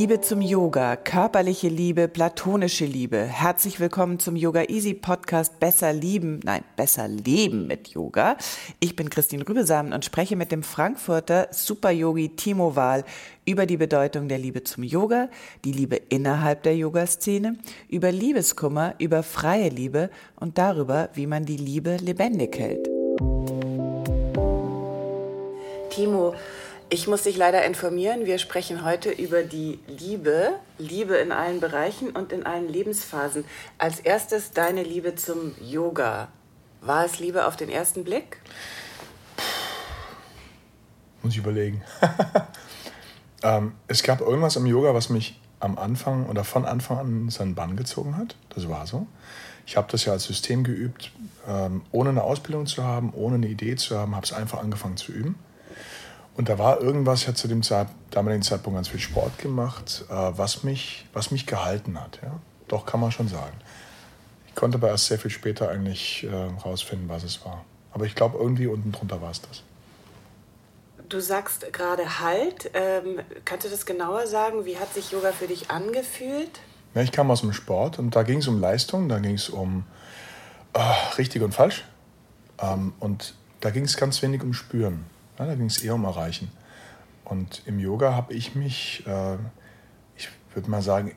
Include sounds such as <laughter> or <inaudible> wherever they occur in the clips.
Liebe zum Yoga, körperliche Liebe, platonische Liebe. Herzlich willkommen zum Yoga Easy Podcast Besser lieben, nein, besser leben mit Yoga. Ich bin Christine Rübesamen und spreche mit dem Frankfurter Super-Yogi Timo Wahl über die Bedeutung der Liebe zum Yoga, die Liebe innerhalb der Yoga-Szene, über Liebeskummer, über freie Liebe und darüber, wie man die Liebe lebendig hält. Timo, ich muss dich leider informieren, wir sprechen heute über die Liebe, Liebe in allen Bereichen und in allen Lebensphasen. Als erstes deine Liebe zum Yoga. War es Liebe auf den ersten Blick? Muss ich überlegen. <laughs> ähm, es gab irgendwas im Yoga, was mich am Anfang oder von Anfang an in seinen Bann gezogen hat. Das war so. Ich habe das ja als System geübt, ähm, ohne eine Ausbildung zu haben, ohne eine Idee zu haben, habe es einfach angefangen zu üben. Und da war irgendwas, ich hatte zu dem Zeit, damaligen Zeitpunkt ganz viel Sport gemacht, äh, was, mich, was mich gehalten hat. Ja? Doch, kann man schon sagen. Ich konnte aber erst sehr viel später eigentlich äh, rausfinden, was es war. Aber ich glaube, irgendwie unten drunter war es das. Du sagst gerade Halt. Ähm, kannst du das genauer sagen? Wie hat sich Yoga für dich angefühlt? Ja, ich kam aus dem Sport und da ging es um Leistung, da ging es um äh, richtig und falsch. Ähm, und da ging es ganz wenig um Spüren. Ja, da ging es eher um Erreichen. Und im Yoga habe ich mich, äh, ich würde mal sagen,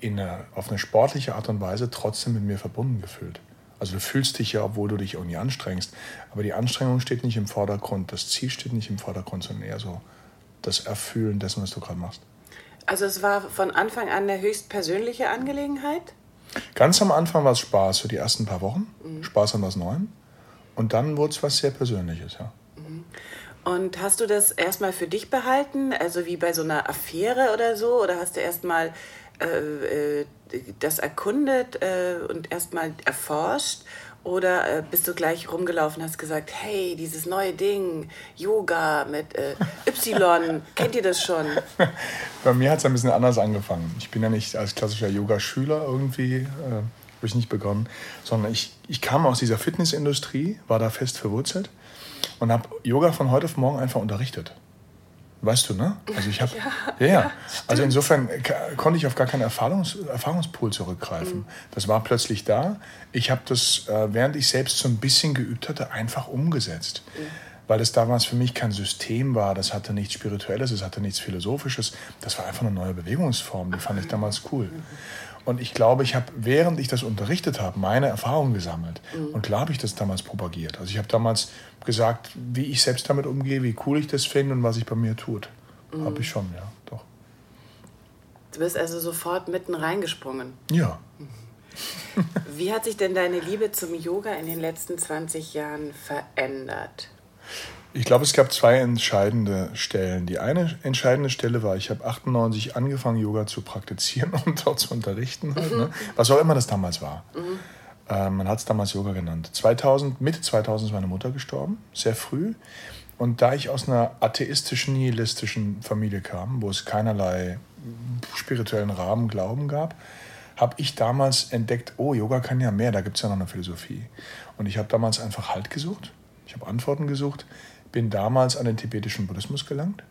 in eine, auf eine sportliche Art und Weise trotzdem mit mir verbunden gefühlt. Also du fühlst dich ja, obwohl du dich irgendwie anstrengst. Aber die Anstrengung steht nicht im Vordergrund, das Ziel steht nicht im Vordergrund, sondern eher so das Erfüllen dessen, was du gerade machst. Also es war von Anfang an eine höchst persönliche Angelegenheit? Ganz am Anfang war es Spaß, für die ersten paar Wochen. Mhm. Spaß an was Neuem. Und dann wurde es was sehr Persönliches, ja. Und hast du das erstmal für dich behalten, also wie bei so einer Affäre oder so? Oder hast du erstmal äh, äh, das erkundet äh, und erstmal erforscht? Oder äh, bist du gleich rumgelaufen und hast gesagt, hey, dieses neue Ding, Yoga mit äh, Y, <laughs> kennt ihr das schon? Bei mir hat es ein bisschen anders angefangen. Ich bin ja nicht als klassischer Yogaschüler irgendwie, äh, habe ich nicht begonnen, sondern ich, ich kam aus dieser Fitnessindustrie, war da fest verwurzelt und habe Yoga von heute auf morgen einfach unterrichtet. Weißt du, ne? Also ich habe, <laughs> ja, ja, ja. Also insofern konnte ich auf gar keinen Erfahrungs, Erfahrungspool zurückgreifen. Mhm. Das war plötzlich da. Ich habe das, äh, während ich selbst so ein bisschen geübt hatte, einfach umgesetzt. Mhm. Weil es damals für mich kein System war, das hatte nichts Spirituelles, es hatte nichts Philosophisches. Das war einfach eine neue Bewegungsform, die fand ich damals cool. Mhm. Und ich glaube, ich habe, während ich das unterrichtet habe, meine Erfahrungen gesammelt. Mhm. Und klar habe ich das damals propagiert. Also ich habe damals gesagt, wie ich selbst damit umgehe, wie cool ich das finde und was sich bei mir tut. Mhm. Habe ich schon, ja, doch. Du bist also sofort mitten reingesprungen. Ja. <laughs> wie hat sich denn deine Liebe zum Yoga in den letzten 20 Jahren verändert? Ich glaube, es gab zwei entscheidende Stellen. Die eine entscheidende Stelle war, ich habe 98 angefangen, Yoga zu praktizieren <laughs> und dort zu unterrichten. Halt, ne? Was auch immer das damals war. Mhm. Äh, man hat es damals Yoga genannt. 2000, Mitte 2000 ist meine Mutter gestorben, sehr früh. Und da ich aus einer atheistischen, nihilistischen Familie kam, wo es keinerlei spirituellen Rahmen, Glauben gab, habe ich damals entdeckt, oh, Yoga kann ja mehr, da gibt es ja noch eine Philosophie. Und ich habe damals einfach Halt gesucht, ich habe Antworten gesucht bin damals an den tibetischen Buddhismus gelangt.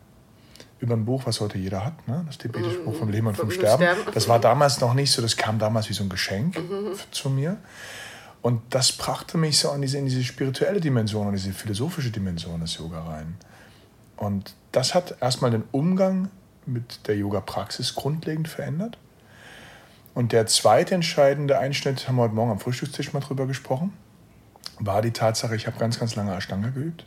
Über ein Buch, was heute jeder hat, ne? das tibetische Buch vom Leben und vom Sterben. Das war damals noch nicht so, das kam damals wie so ein Geschenk mhm. zu mir. Und das brachte mich so in diese, in diese spirituelle Dimension, in diese philosophische Dimension des Yoga rein. Und das hat erstmal den Umgang mit der Yoga-Praxis grundlegend verändert. Und der zweite entscheidende Einschnitt, haben wir heute Morgen am Frühstückstisch mal drüber gesprochen, war die Tatsache, ich habe ganz, ganz lange Ashtanga geübt.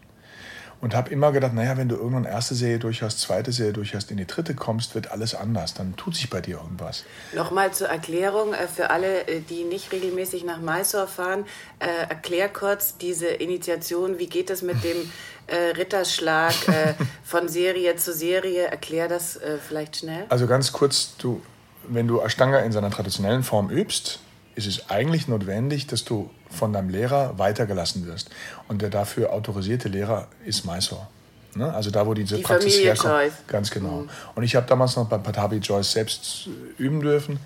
Und habe immer gedacht, naja, wenn du irgendwann erste Serie durch hast, zweite Serie durch hast, in die dritte kommst, wird alles anders. Dann tut sich bei dir irgendwas. Nochmal zur Erklärung äh, für alle, äh, die nicht regelmäßig nach Mysore fahren. Äh, erklär kurz diese Initiation. Wie geht es mit dem <laughs> Ritterschlag von Serie zu Serie? Erklär das vielleicht schnell. Also ganz kurz, du, wenn du Ashtanga in seiner traditionellen Form übst, ist es eigentlich notwendig, dass du von deinem Lehrer weitergelassen wirst. Und der dafür autorisierte Lehrer ist Mysore. Ne? Also da, wo diese Die Praxis Familie herkommt. Joyce. Ganz genau. Und ich habe damals noch bei Patabi Joyce selbst üben dürfen.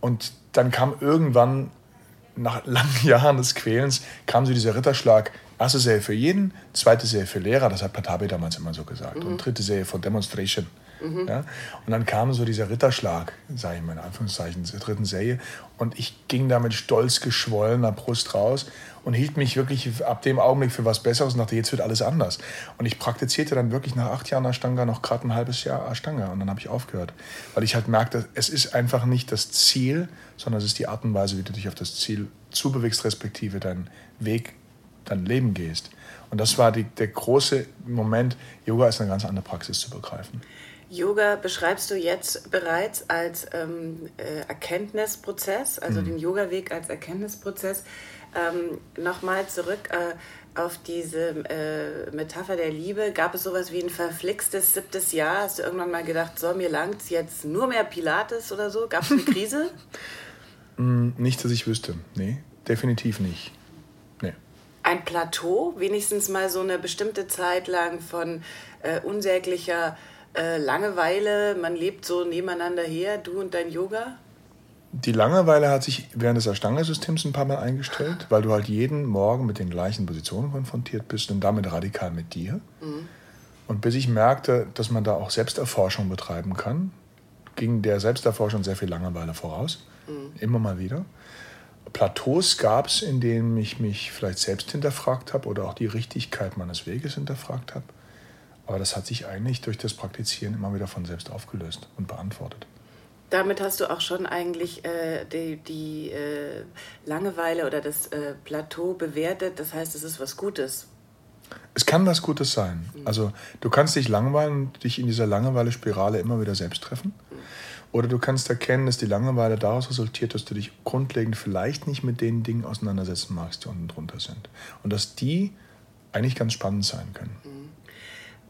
Und dann kam irgendwann, nach langen <laughs> Jahren des Quälens, kam so dieser Ritterschlag. Erste Serie für jeden, zweite Serie für Lehrer, das hat Patabi damals immer so gesagt. Und dritte Serie für Demonstration. Ja? Und dann kam so dieser Ritterschlag, sage ich mal in Anführungszeichen, zur dritten Serie. Und ich ging da mit stolz geschwollener Brust raus und hielt mich wirklich ab dem Augenblick für was Besseres und dachte, jetzt wird alles anders. Und ich praktizierte dann wirklich nach acht Jahren Ashtanga noch gerade ein halbes Jahr Ashtanga und dann habe ich aufgehört. Weil ich halt merkte, es ist einfach nicht das Ziel, sondern es ist die Art und Weise, wie du dich auf das Ziel zubewegst, respektive deinen Weg, dein Leben gehst. Und das war die, der große Moment, Yoga ist eine ganz andere Praxis zu begreifen. Yoga beschreibst du jetzt bereits als ähm, äh, Erkenntnisprozess, also den Yoga-Weg als Erkenntnisprozess. Ähm, Nochmal zurück äh, auf diese äh, Metapher der Liebe. Gab es sowas wie ein verflixtes siebtes Jahr? Hast du irgendwann mal gedacht, so, mir langt jetzt nur mehr Pilates oder so? Gab es eine Krise? <laughs> Nicht, dass ich wüsste. Nee, definitiv nicht. Ein Plateau, wenigstens mal so eine bestimmte Zeit lang von äh, unsäglicher äh, Langeweile. Man lebt so nebeneinander her, du und dein Yoga. Die Langeweile hat sich während des Ashtanga-Systems ein paar Mal eingestellt, weil du halt jeden Morgen mit den gleichen Positionen konfrontiert bist und damit radikal mit dir. Und bis ich merkte, dass man da auch Selbsterforschung betreiben kann, ging der Selbsterforschung sehr viel Langeweile voraus. Immer mal wieder. Plateaus gab es, in denen ich mich vielleicht selbst hinterfragt habe oder auch die Richtigkeit meines Weges hinterfragt habe. Aber das hat sich eigentlich durch das Praktizieren immer wieder von selbst aufgelöst und beantwortet. Damit hast du auch schon eigentlich äh, die, die äh, Langeweile oder das äh, Plateau bewertet. Das heißt, es ist was Gutes. Es kann was Gutes sein. Also du kannst dich langweilen und dich in dieser Langeweile-Spirale immer wieder selbst treffen. Oder du kannst erkennen, dass die Langeweile daraus resultiert, dass du dich grundlegend vielleicht nicht mit den Dingen auseinandersetzen magst, die unten drunter sind. Und dass die eigentlich ganz spannend sein können.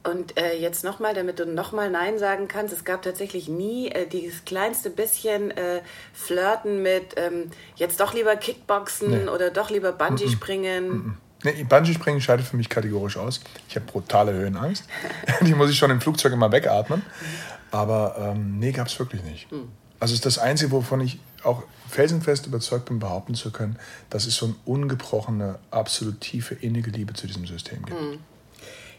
Und äh, jetzt nochmal, damit du nochmal Nein sagen kannst, es gab tatsächlich nie äh, dieses kleinste bisschen äh, Flirten mit ähm, jetzt doch lieber Kickboxen Nee. oder doch lieber Bungee springen. Nee, Bungee-Springen scheidet für mich kategorisch aus. Ich habe brutale Höhenangst. <laughs> Die muss ich schon im Flugzeug immer wegatmen. Aber ähm, nee, gab es wirklich nicht. Also es ist das Einzige, wovon ich auch felsenfest überzeugt bin, behaupten zu können, dass es so eine ungebrochene, absolut tiefe, innige Liebe zu diesem System gibt.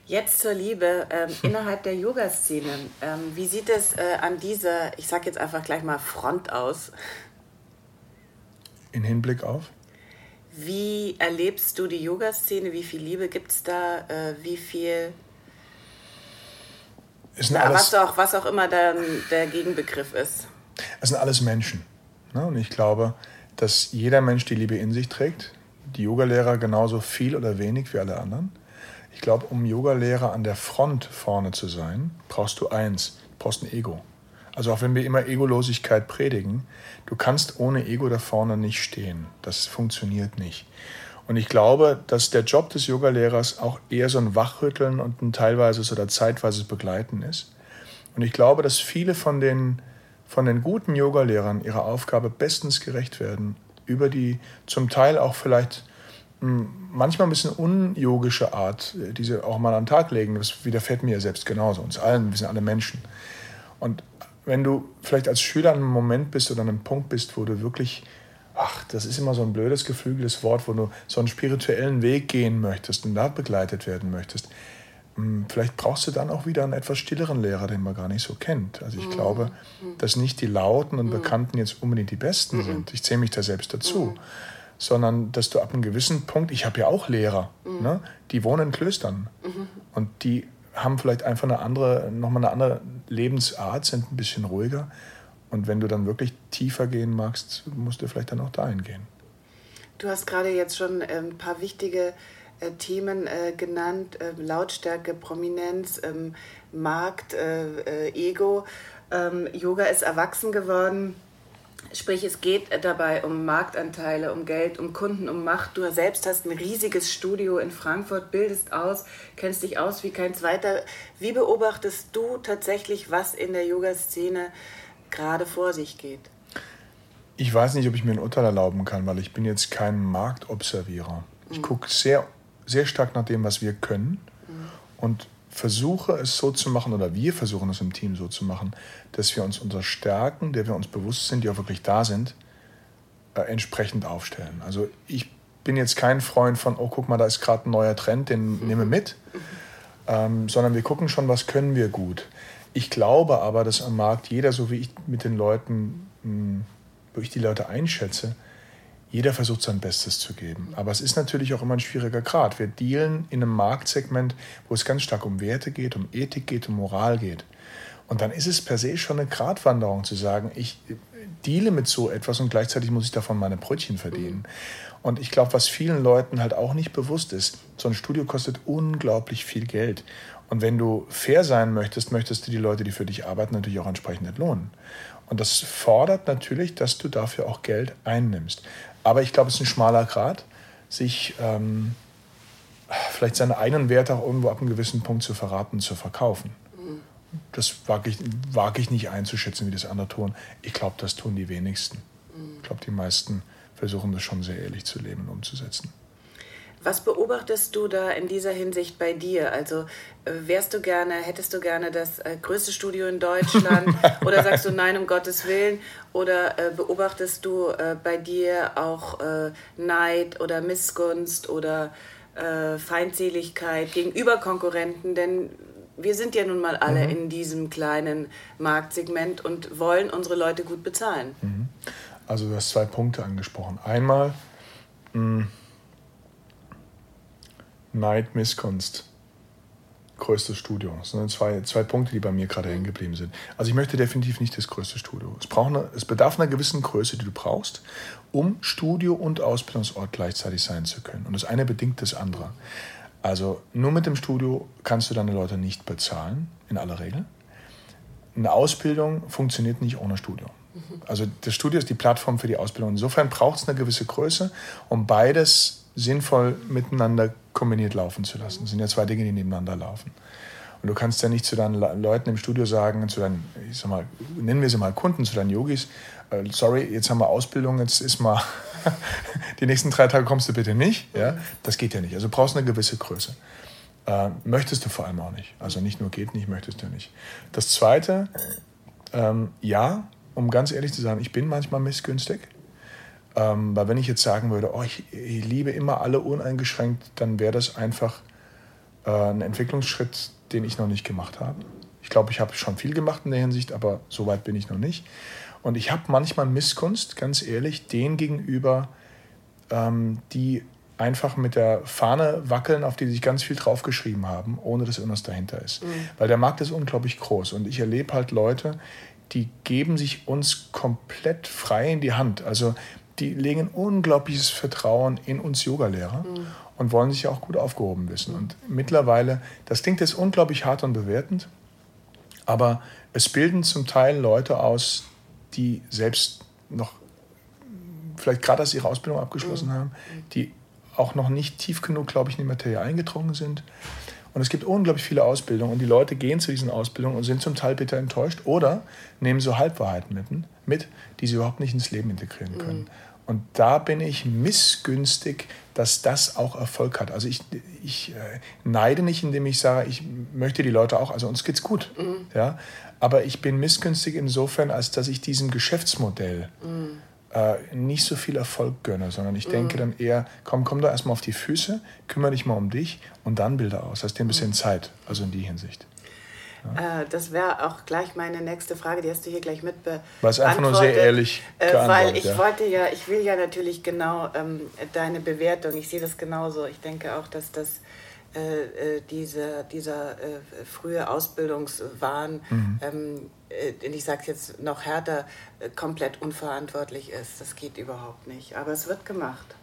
Jetzt zur Liebe ähm, <laughs> innerhalb der Yoga-Szene. Ähm, wie sieht es äh, an dieser, ich sag jetzt einfach gleich mal Front aus? In Hinblick auf? Wie erlebst du die Yoga-Szene? Wie viel Liebe gibt es da? Äh, wie viel, Es sind, ja, alles, was, auch, was auch immer dann der Gegenbegriff ist? es sind alles Menschen. Ne? Und ich glaube, dass jeder Mensch die Liebe in sich trägt. Die Yogalehrer genauso viel oder wenig wie alle anderen. Ich glaube, um Yogalehrer an der Front vorne zu sein, brauchst du eins, du brauchst ein Ego. Also auch wenn wir immer Egolosigkeit predigen, du kannst ohne Ego da vorne nicht stehen. Das funktioniert nicht. Und ich glaube, dass der Job des Yogalehrers auch eher so ein Wachrütteln und ein teilweises oder zeitweises Begleiten ist. Und ich glaube, dass viele von den, von den guten Yogalehrern ihrer Aufgabe bestens gerecht werden, über die zum Teil auch vielleicht manchmal ein bisschen unyogische Art, äh, die sie auch mal an den Tag legen. Das widerfährt mir ja selbst genauso, uns allen, wir sind alle Menschen. Und wenn du vielleicht als Schüler an einem Moment bist oder an einem Punkt bist, wo du wirklich, ach, das ist immer so ein blödes, geflügeltes Wort, wo du so einen spirituellen Weg gehen möchtest und da begleitet werden möchtest, vielleicht brauchst du dann auch wieder einen etwas stilleren Lehrer, den man gar nicht so kennt. Also ich glaube, dass nicht die Lauten und Bekannten jetzt unbedingt die Besten sind. Ich zähle mich da selbst dazu. Sondern dass du ab einem gewissen Punkt, ich habe ja auch Lehrer, ne? die wohnen in Klöstern und die haben vielleicht einfach eine andere, nochmal eine andere Lebensart, sind ein bisschen ruhiger. Und wenn du dann wirklich tiefer gehen magst, musst du vielleicht dann auch dahin gehen. Du hast gerade jetzt schon ähm, ein paar wichtige äh, Themen äh, genannt, äh, Lautstärke, Prominenz, ähm, Markt, äh, Ego. Ähm, Yoga ist erwachsen geworden. Sprich, es geht dabei um Marktanteile, um Geld, um Kunden, um Macht. Du selbst hast ein riesiges Studio in Frankfurt, bildest aus, kennst dich aus wie kein zweiter. Wie beobachtest du tatsächlich, was in der Yoga-Szene gerade vor sich geht? Ich weiß nicht, ob ich mir ein Urteil erlauben kann, weil ich bin jetzt kein Marktobservierer. Ich mhm. gucke sehr, sehr stark nach dem, was wir können mhm. und versuche es so zu machen, oder wir versuchen es im Team so zu machen, dass wir uns unserer Stärken, der wir uns bewusst sind, die auch wirklich da sind, äh, entsprechend aufstellen. Also ich bin jetzt kein Freund von, oh, guck mal, da ist gerade ein neuer Trend, den mhm. nehme mit, ähm, sondern wir gucken schon, was können wir gut. Ich glaube aber, dass am Markt jeder, so wie ich mit den Leuten, mh, hm, wo ich die Leute einschätze, jeder versucht sein Bestes zu geben. Aber es ist natürlich auch immer ein schwieriger Grad. Wir dealen in einem Marktsegment, wo es ganz stark um Werte geht, um Ethik geht, um Moral geht. Und dann ist es per se schon eine Gratwanderung zu sagen, ich deale mit so etwas und gleichzeitig muss ich davon meine Brötchen verdienen. Und ich glaube, was vielen Leuten halt auch nicht bewusst ist, so ein Studio kostet unglaublich viel Geld. Und wenn du fair sein möchtest, möchtest du die Leute, die für dich arbeiten, natürlich auch entsprechend entlohnen. Und das fordert natürlich, dass du dafür auch Geld einnimmst. Aber ich glaube, es ist ein schmaler Grad, sich ähm, vielleicht seine eigenen Werte auch irgendwo ab einem gewissen Punkt zu verraten, zu verkaufen. Das wage ich, wage ich nicht einzuschätzen, wie das andere tun. Ich glaube, das tun die wenigsten. Ich glaube, die meisten versuchen das schon sehr ehrlich zu leben und umzusetzen. Was beobachtest du da in dieser Hinsicht bei dir? Also äh, wärst du gerne, hättest du gerne das äh, größte Studio in Deutschland <laughs> oder sagst du nein, um Gottes Willen? Oder äh, beobachtest du bei dir auch Neid oder Missgunst oder Feindseligkeit gegenüber Konkurrenten? Denn wir sind ja nun mal alle mhm. in diesem kleinen Marktsegment und wollen unsere Leute gut bezahlen. Mhm. Also du hast zwei Punkte angesprochen. Einmal mh, Neid, Misskunst. Größtes Studio. Das sind zwei, zwei Punkte, die bei mir gerade hängen geblieben sind. Also ich möchte definitiv nicht das größte Studio. Es, braucht eine, es bedarf einer gewissen Größe, die du brauchst, um Studio und Ausbildungsort gleichzeitig sein zu können. Und das eine bedingt das andere. Also nur mit dem Studio kannst du deine Leute nicht bezahlen, in aller Regel. Eine Ausbildung funktioniert nicht ohne Studio. Also das Studio ist die Plattform für die Ausbildung. Insofern braucht es eine gewisse Größe, um beides sinnvoll miteinander kombiniert laufen zu lassen. Das sind ja zwei Dinge, die nebeneinander laufen. Und du kannst ja nicht zu deinen Leuten im Studio sagen, zu deinen, ich sag mal, nennen wir sie mal Kunden, zu deinen Yogis, äh, sorry, jetzt haben wir Ausbildung, jetzt ist mal, <laughs> die nächsten drei Tage kommst du bitte nicht. Ja? Das geht ja nicht. Also du brauchst eine gewisse Größe. Äh, möchtest du vor allem auch nicht. Also nicht nur geht nicht, möchtest du nicht. Das Zweite, ähm, ja, um ganz ehrlich zu sagen, ich bin manchmal missgünstig. Ähm, weil wenn ich jetzt sagen würde, oh, ich, ich liebe immer alle uneingeschränkt, dann wäre das einfach äh, ein Entwicklungsschritt, den ich noch nicht gemacht habe. Ich glaube, ich habe schon viel gemacht in der Hinsicht, aber so weit bin ich noch nicht. Und ich habe manchmal Missgunst, ganz ehrlich, denen gegenüber, ähm, die einfach mit der Fahne wackeln, auf die sich ganz viel draufgeschrieben haben, ohne dass irgendwas dahinter ist. Mhm. Weil der Markt ist unglaublich groß und ich erlebe halt Leute, die geben sich uns komplett frei in die Hand. Also die legen unglaubliches Vertrauen in uns Yogalehrer mhm. und wollen sich auch gut aufgehoben wissen. Und mittlerweile, das klingt jetzt unglaublich hart und bewertend, aber es bilden zum Teil Leute aus, die selbst noch vielleicht gerade erst ihre Ausbildung abgeschlossen mhm. haben, die auch noch nicht tief genug, glaube ich, in die Materie eingedrungen sind. Und es gibt unglaublich viele Ausbildungen und die Leute gehen zu diesen Ausbildungen und sind zum Teil bitter enttäuscht oder nehmen so Halbwahrheiten mit, mit die sie überhaupt nicht ins Leben integrieren können. Mhm. Und da bin ich missgünstig, dass das auch Erfolg hat. Also ich, ich äh, neide nicht, indem ich sage, ich möchte die Leute auch, also uns geht's gut. Mhm. Ja? Aber ich bin missgünstig insofern, als dass ich diesem Geschäftsmodell mhm. äh, nicht so viel Erfolg gönne, sondern ich denke mhm. dann eher, komm, komm doch erstmal auf die Füße, kümmere dich mal um dich und dann Bilder aus. Hast dir ein bisschen mhm. Zeit, also in die Hinsicht. Ja. Äh, das wäre auch gleich meine nächste Frage, die hast du hier gleich mit War es einfach nur sehr ehrlich äh, Weil ich ja. wollte ja, ich will ja natürlich genau ähm, deine Bewertung, ich sehe das genauso. Ich denke auch, dass das äh, äh diese, dieser äh, frühe Ausbildungswahn, mhm. ähm, äh, ich sage es jetzt noch härter, äh, komplett unverantwortlich ist. Das geht überhaupt nicht. Aber es wird gemacht.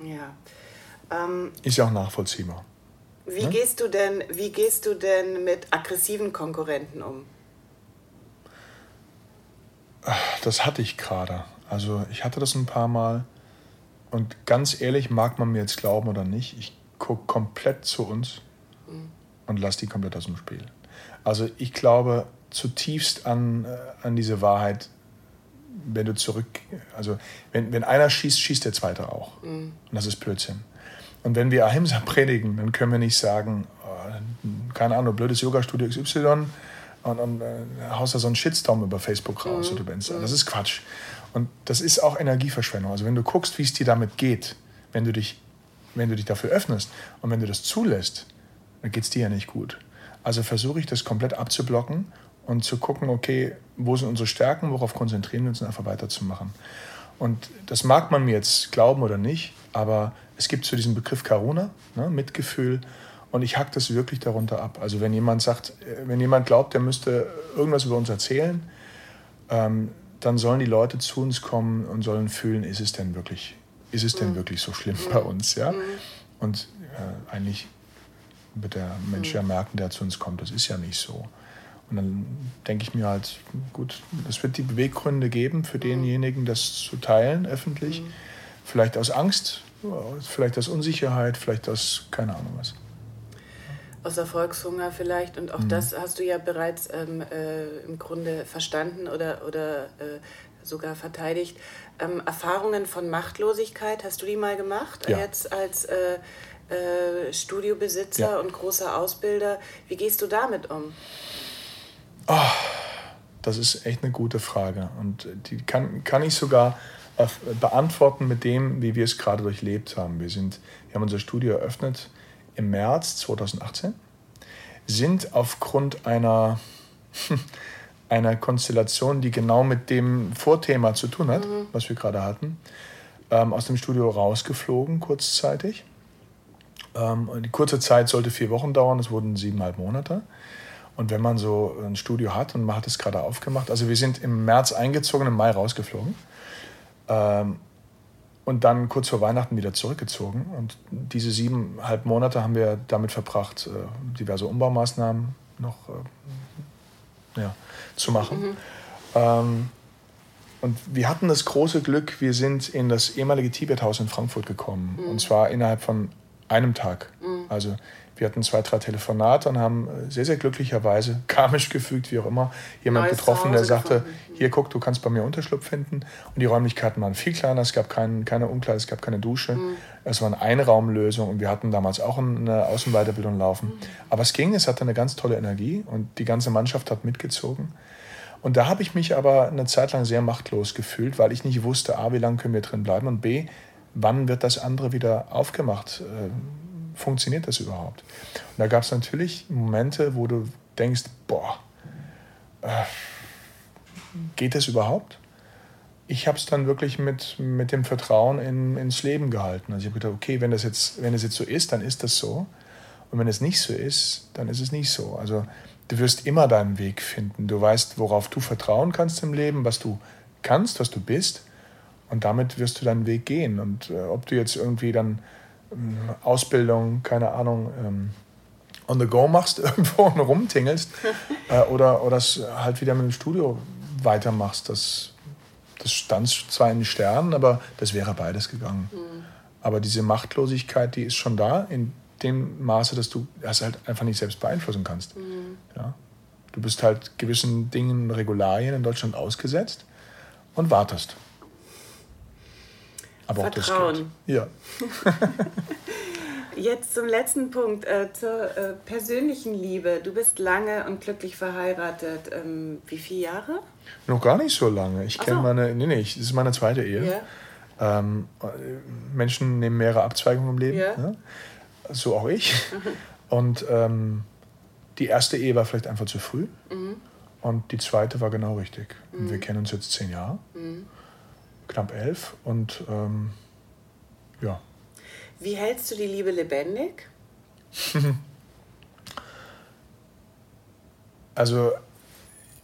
Ja. Ähm, ist ja auch nachvollziehbar. Wie, ne? gehst du denn, wie gehst du denn mit aggressiven Konkurrenten um? Das hatte ich gerade. Also ich hatte das ein paar Mal. Und ganz ehrlich, mag man mir jetzt glauben oder nicht, ich gucke komplett zu uns mhm. und lasse die komplett aus dem Spiel. Also ich glaube zutiefst an, äh, an diese Wahrheit, wenn du zurück, also wenn, wenn einer schießt, schießt der zweite auch. Mhm. Und das ist Blödsinn. Und wenn wir Ahimsa <laughs> predigen, dann können wir nicht sagen, oh, keine Ahnung, blödes Yoga-Studio XY und, und äh, haust da so einen Shitstorm über Facebook raus mhm. oder Insta. Das ist Quatsch. Und das ist auch Energieverschwendung. Also wenn du guckst, wie es dir damit geht, wenn du dich, wenn du dich dafür öffnest und wenn du das zulässt, dann geht es dir ja nicht gut. Also versuche ich das komplett abzublocken und zu gucken, okay, wo sind unsere Stärken, worauf konzentrieren wir uns und einfach weiterzumachen. Und das mag man mir jetzt glauben oder nicht, aber es gibt zu diesem Begriff Karuna, ne, Mitgefühl, und ich hack das wirklich darunter ab. Also wenn jemand sagt, äh, wenn jemand glaubt, der müsste irgendwas über uns erzählen, ähm, dann sollen die Leute zu uns kommen und sollen fühlen, ist es denn wirklich, ist es denn mhm. wirklich so schlimm bei uns, ja? Mhm. Und äh, eigentlich wird der Mensch ja merken, der zu uns kommt, das ist ja nicht so. Und dann denke ich mir halt, gut, es wird die Beweggründe geben für denjenigen, das zu teilen öffentlich. Mhm. Vielleicht aus Angst, vielleicht aus Unsicherheit, vielleicht aus keine Ahnung was. Aus Erfolgshunger vielleicht. Und auch mhm. das hast du ja bereits ähm, äh, im Grunde verstanden oder, oder äh, sogar verteidigt. Ähm, Erfahrungen von Machtlosigkeit, hast du die mal gemacht? Ja. Jetzt als äh, äh Studiobesitzer ja. und großer Ausbilder. Wie gehst du damit um? Oh, das ist echt eine gute Frage. Und die kann, kann ich sogar beantworten mit dem, wie wir es gerade durchlebt haben. Wir, sind, wir haben unser Studio eröffnet im März 2018, sind aufgrund einer, <laughs> einer Konstellation, die genau mit dem Vorthema zu tun hat, mhm. was wir gerade hatten, ähm, aus dem Studio rausgeflogen kurzzeitig. Ähm, die kurze Zeit sollte vier Wochen dauern, es wurden siebeneinhalb Monate. Und wenn man so ein Studio hat und man hat es gerade aufgemacht, also wir sind im März eingezogen, im Mai rausgeflogen ähm, und dann kurz vor Weihnachten wieder zurückgezogen. Und diese siebeneinhalb Monate haben wir damit verbracht, äh, diverse Umbaumaßnahmen noch äh, ja, zu machen. Mhm. Ähm, und wir hatten das große Glück, wir sind in das ehemalige Tibethaus in Frankfurt gekommen. Mhm. Und zwar innerhalb von einem Tag. Mhm. Also wir hatten zwei, drei Telefonate und haben äh, sehr, sehr glücklicherweise, <laughs> karmisch gefügt, wie auch immer, jemand Neues getroffen, der sagte, gefunden. hier guck, du kannst bei mir Unterschlupf finden. Und die Räumlichkeiten waren viel kleiner, es gab kein, keine Umkleide, es gab keine Dusche. Mhm. Es war eine Einraumlösung und wir hatten damals auch eine Außenweiterbildung laufen. Mhm. Aber es ging, es hatte eine ganz tolle Energie und die ganze Mannschaft hat mitgezogen. Und da habe ich mich aber eine Zeit lang sehr machtlos gefühlt, weil ich nicht wusste, A, wie lange können wir drin bleiben und B, wann wird das andere wieder aufgemacht? Funktioniert das überhaupt? Und da gab es natürlich Momente, wo du denkst, boah, äh, geht das überhaupt? Ich habe es dann wirklich mit, mit dem Vertrauen in, ins Leben gehalten. Also ich habe gedacht, okay, wenn das, jetzt, wenn das jetzt so ist, dann ist das so. Und wenn es nicht so ist, dann ist es nicht so. Also du wirst immer deinen Weg finden. Du weißt, worauf du vertrauen kannst im Leben, was du kannst, was du bist. Und damit wirst du deinen Weg gehen. Und äh, ob du jetzt irgendwie dann Ausbildung, keine Ahnung, ähm, on the go machst <laughs> irgendwo und rumtingelst <laughs> äh, oder, oder es halt wieder mit dem Studio weitermachst. Das, das stand zwar in den Sternen, aber das wäre beides gegangen. Mhm. Aber diese Machtlosigkeit, die ist schon da, in dem Maße, dass du das halt einfach nicht selbst beeinflussen kannst. Mhm. Ja? Du bist halt gewissen Dingen, Regularien in Deutschland ausgesetzt und wartest. Aber Vertrauen. auch das Ja. <laughs> Jetzt zum letzten Punkt, äh, zur äh, persönlichen Liebe. Du bist lange und glücklich verheiratet. Ähm, wie viele Jahre? Noch gar nicht so lange. Ich kenne so. meine, nee, nee, das ist meine zweite Ehe. Yeah. Ähm, Menschen nehmen mehrere Abzweigungen im Leben. Yeah. Ne? So auch ich. Mhm. Und ähm, die erste Ehe war vielleicht einfach zu früh. Mhm. Und die zweite war genau richtig. Und wir mhm. kennen uns jetzt zehn Jahre. Mhm knapp elf und ähm, ja. Wie hältst du die Liebe lebendig? <laughs> also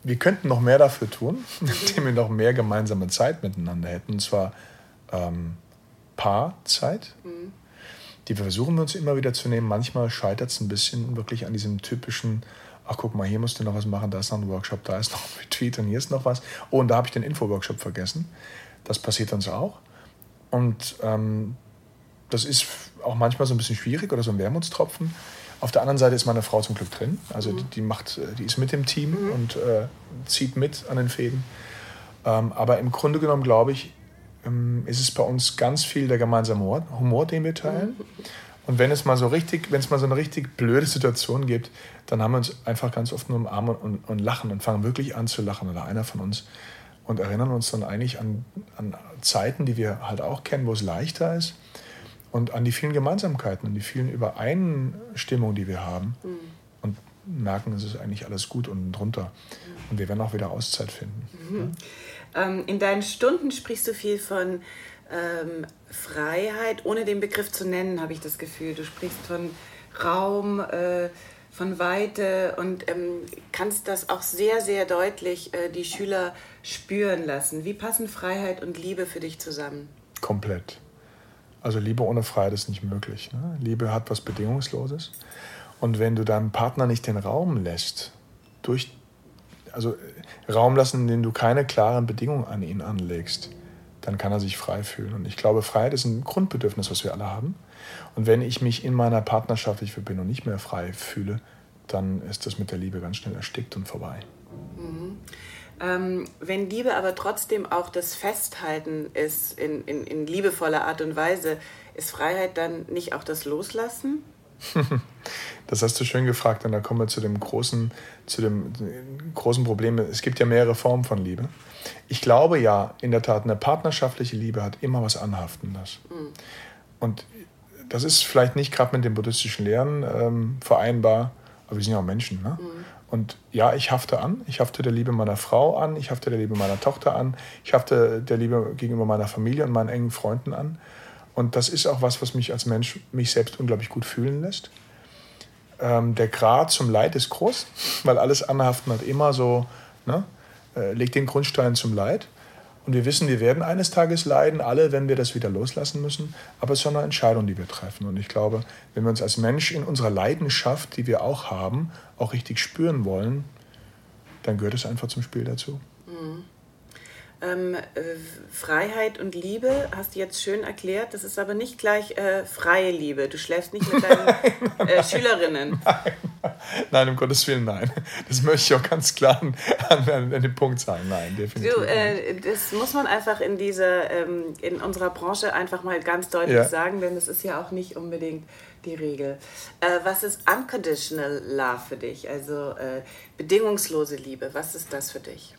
wir könnten noch mehr dafür tun, <laughs> indem wir noch mehr gemeinsame Zeit miteinander hätten, und zwar ähm, Paarzeit. Mhm. die versuchen wir uns immer wieder zu nehmen. Manchmal scheitert es ein bisschen wirklich an diesem typischen, ach guck mal, hier musst du noch was machen, da ist noch ein Workshop, da ist noch ein Retweet und hier ist noch was. Oh, und da habe ich den Info-Workshop vergessen. Das passiert uns auch. Und ähm, das ist auch manchmal so ein bisschen schwierig oder so ein Wermutstropfen. Auf der anderen Seite ist meine Frau zum Glück drin. Also mhm. die, die, macht, die ist mit dem Team mhm. und äh, zieht mit an den Fäden. Ähm, aber im Grunde genommen, glaube ich, ähm, ist es bei uns ganz viel der gemeinsame Humor, Humor den wir teilen. Mhm. Und wenn es mal so richtig, wenn es mal so eine richtig blöde Situation gibt, dann haben wir uns einfach ganz oft nur umarmen und, und lachen und fangen wirklich an zu lachen oder einer von uns und erinnern uns dann eigentlich an, an Zeiten, die wir halt auch kennen, wo es leichter ist und an die vielen Gemeinsamkeiten und die vielen Übereinstimmungen, die wir haben mhm. und merken, es ist eigentlich alles gut und drunter. Und wir werden auch wieder Auszeit finden. Mhm. Ja. Ähm, in deinen Stunden sprichst du viel von ähm, Freiheit, ohne den Begriff zu nennen, habe ich das Gefühl. Du sprichst von Raum, äh, von Weite und ähm, kannst das auch sehr, sehr deutlich äh, die Schüler spüren lassen. Wie passen Freiheit und Liebe für dich zusammen? Komplett. Also Liebe ohne Freiheit ist nicht möglich. Ne? Liebe hat was Bedingungsloses. Und wenn du deinem Partner nicht den Raum lässt, durch, also Raum lassen, in dem du keine klaren Bedingungen an ihn anlegst, dann kann er sich frei fühlen. Und ich glaube, Freiheit ist ein Grundbedürfnis, was wir alle haben. Und wenn ich mich in meiner partnerschaftlichen Verbindung nicht mehr frei fühle, dann ist das mit der Liebe ganz schnell erstickt und vorbei. Mhm. Ähm, wenn Liebe aber trotzdem auch das Festhalten ist in, in, in liebevoller Art und Weise, ist Freiheit dann nicht auch das Loslassen? <laughs> Das hast du schön gefragt und da kommen wir zu dem großen, zu dem großen Problem. Es gibt ja mehrere Formen von Liebe. Ich glaube ja, in der Tat, eine partnerschaftliche Liebe hat immer was Anhaftendes. Mhm. Und das ist vielleicht nicht gerade mit den buddhistischen Lehren ähm, vereinbar, aber wir sind ja auch Menschen. Ne? Mhm. Und ja, ich hafte an. Ich hafte der Liebe meiner Frau an. Ich hafte der Liebe meiner Tochter an. Ich hafte der Liebe gegenüber meiner Familie und meinen engen Freunden an. Und das ist auch was, was mich als Mensch, mich selbst unglaublich gut fühlen lässt. Ähm, der Grad zum Leid ist groß, <laughs> weil alles Anhaften hat immer so, ne, legt den Grundstein zum Leid. Und wir wissen, wir werden eines Tages leiden, alle, wenn wir das wieder loslassen müssen. Aber es ist eine Entscheidung, die wir treffen. Und ich glaube, wenn wir uns als Mensch in unserer Leidenschaft, die wir auch haben, auch richtig spüren wollen, dann gehört es einfach zum Spiel dazu. Mhm. Ähm, äh, Freiheit und Liebe hast du jetzt schön erklärt. Das ist aber nicht gleich äh, freie Liebe. Du schläfst nicht mit deinen <laughs> äh, Schülerinnen. Nein. nein, um Gottes Willen, nein. Das möchte ich auch ganz klar an, an, an den Punkt sagen. Nein, definitiv. Du, äh, das muss man einfach in dieser, ähm, in unserer Branche einfach mal ganz deutlich ja. sagen, denn das ist ja auch nicht unbedingt die Regel. Was ist unconditional love für dich? Also bedingungslose Liebe. Was ist das für dich?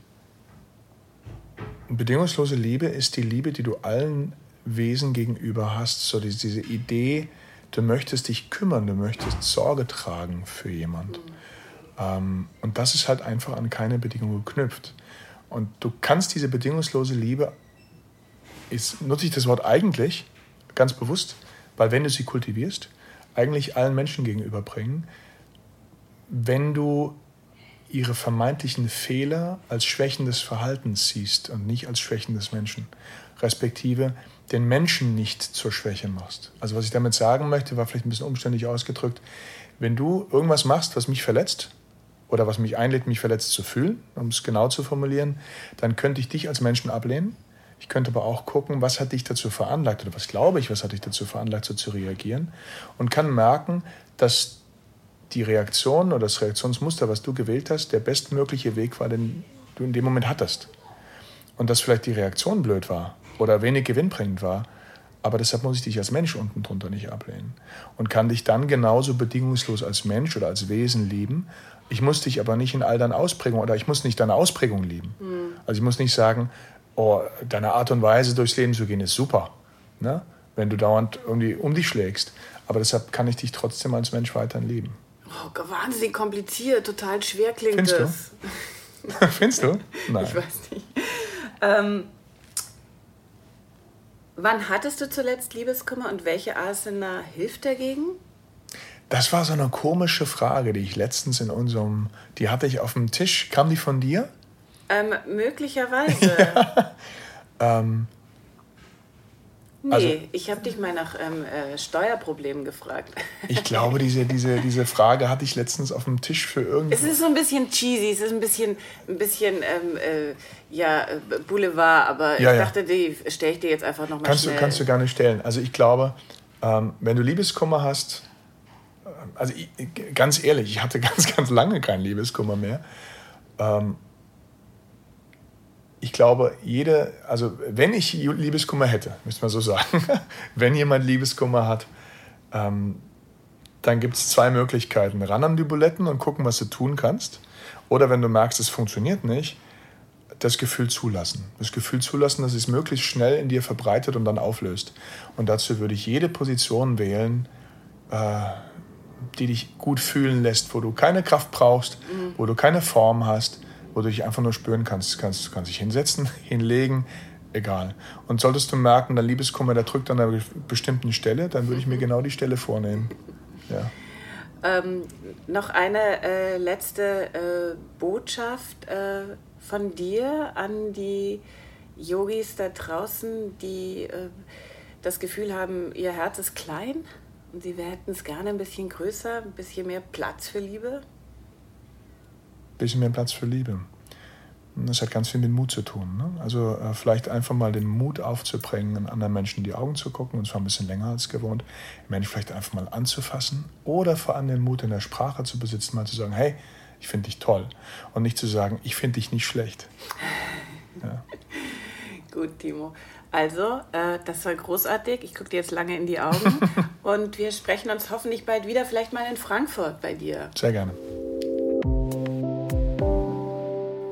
Bedingungslose Liebe ist die Liebe, die du allen Wesen gegenüber hast. So diese Idee, du möchtest dich kümmern, du möchtest Sorge tragen für jemand. Ähm, und das ist halt einfach an keine Bedingung geknüpft. Und du kannst diese bedingungslose Liebe, jetzt nutze ich das Wort eigentlich ganz bewusst, weil wenn du sie kultivierst, eigentlich allen Menschen gegenüberbringen, wenn du ihre vermeintlichen Fehler als Schwächen des Verhaltens siehst und nicht als Schwächen des Menschen, respektive den Menschen nicht zur Schwäche machst. Also was ich damit sagen möchte, war vielleicht ein bisschen umständlich ausgedrückt. Wenn du irgendwas machst, was mich verletzt oder was mich einlädt, mich verletzt zu fühlen, um es genau zu formulieren, dann könnte ich dich als Menschen ablehnen. Ich könnte aber auch gucken, was hat dich dazu veranlagt oder was glaube ich, was hat dich dazu veranlagt, so zu reagieren und kann merken, dass die Reaktion oder das Reaktionsmuster, was du gewählt hast, der bestmögliche Weg war, den du in dem Moment hattest. Und dass vielleicht die Reaktion blöd war oder wenig gewinnbringend war, aber deshalb muss ich dich als Mensch unten drunter nicht ablehnen. Und kann dich dann genauso bedingungslos als Mensch oder als Wesen lieben. Ich muss dich aber nicht in all deinen Ausprägungen oder ich muss nicht deine Ausprägung lieben. Mhm. Also ich muss nicht sagen, oh, deine Art und Weise durchs Leben zu gehen ist super, ne? wenn du dauernd irgendwie um dich schlägst. Aber deshalb kann ich dich trotzdem als Mensch weiterhin lieben. Oh, wahnsinnig kompliziert, total schwer klingt Findest das. Du? <laughs> Findest du? Nein. Ich weiß nicht. Ähm, wann hattest du zuletzt Liebeskummer und welche Asana hilft dagegen? Das war so eine komische Frage, die ich letztens in unserem, die hatte ich auf dem Tisch. Kam die von dir? Ähm, möglicherweise. <laughs> ja. ähm, Nee, also, ich habe dich mal nach ähm, äh, Steuerproblemen gefragt. <laughs> Ich glaube, diese, diese, diese Frage hatte ich letztens auf dem Tisch für irgendwie. Es ist so ein bisschen cheesy, es ist ein bisschen, ein bisschen ähm, äh, ja, äh, Boulevard, aber ja, ich dachte, die stelle ich dir jetzt einfach nochmal kannst schnell. Du, kannst du nicht stellen. Also ich glaube, ähm, wenn du Liebeskummer hast, äh, also ich, ganz ehrlich, ich hatte <laughs> ganz, ganz lange keinen Liebeskummer mehr. Ich glaube, jede, also wenn ich Liebeskummer hätte, müsste man so sagen, <laughs> wenn jemand Liebeskummer hat, ähm, dann gibt es zwei Möglichkeiten. Ran an die Buletten und gucken, was du tun kannst. Oder wenn du merkst, es funktioniert nicht, das Gefühl zulassen. Das Gefühl zulassen, dass es möglichst schnell in dir verbreitet und dann auflöst. Und dazu würde ich jede Position wählen, äh, die dich gut fühlen lässt, wo du keine Kraft brauchst, mhm. wo du keine Form hast, wo du dich einfach nur spüren kannst. kannst du kannst dich hinsetzen, <laughs> hinlegen, egal. Und solltest du merken, dein Liebeskummer, der drückt an einer bestimmten Stelle, dann würde ich mir genau die Stelle vornehmen. Ja. Ähm, noch eine äh, letzte äh, Botschaft äh, von dir an die Yogis da draußen, die äh, das Gefühl haben, ihr Herz ist klein und sie hätten es gerne ein bisschen größer, ein bisschen mehr Platz für Liebe? Bisschen mehr Platz für Liebe. Das hat ganz viel mit Mut zu tun. Ne? Also äh, vielleicht einfach mal den Mut aufzubringen, anderen Menschen in die Augen zu gucken, und zwar ein bisschen länger als gewohnt, Menschen vielleicht einfach mal anzufassen oder vor allem den Mut in der Sprache zu besitzen, mal zu sagen, hey, ich finde dich toll. Und nicht zu sagen, ich finde dich nicht schlecht. Ja. <laughs> Gut, Timo. Also, äh, das war großartig. Ich gucke dir jetzt lange in die Augen. <laughs> und wir sprechen uns hoffentlich bald wieder, vielleicht mal in Frankfurt bei dir. Sehr gerne.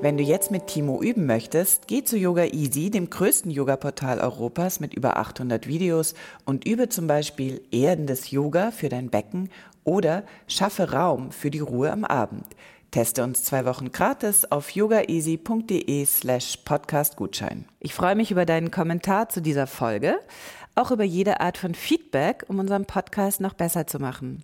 Wenn du jetzt mit Timo üben möchtest, geh zu Yoga Easy, dem größten Yoga-Portal Europas mit über 800 Videos und übe zum Beispiel erdendes Yoga für dein Becken oder schaffe Raum für die Ruhe am Abend. Teste uns zwei Wochen gratis auf yogaeasy.de slash podcastgutschein. Ich freue mich über deinen Kommentar zu dieser Folge, auch über jede Art von Feedback, um unseren Podcast noch besser zu machen.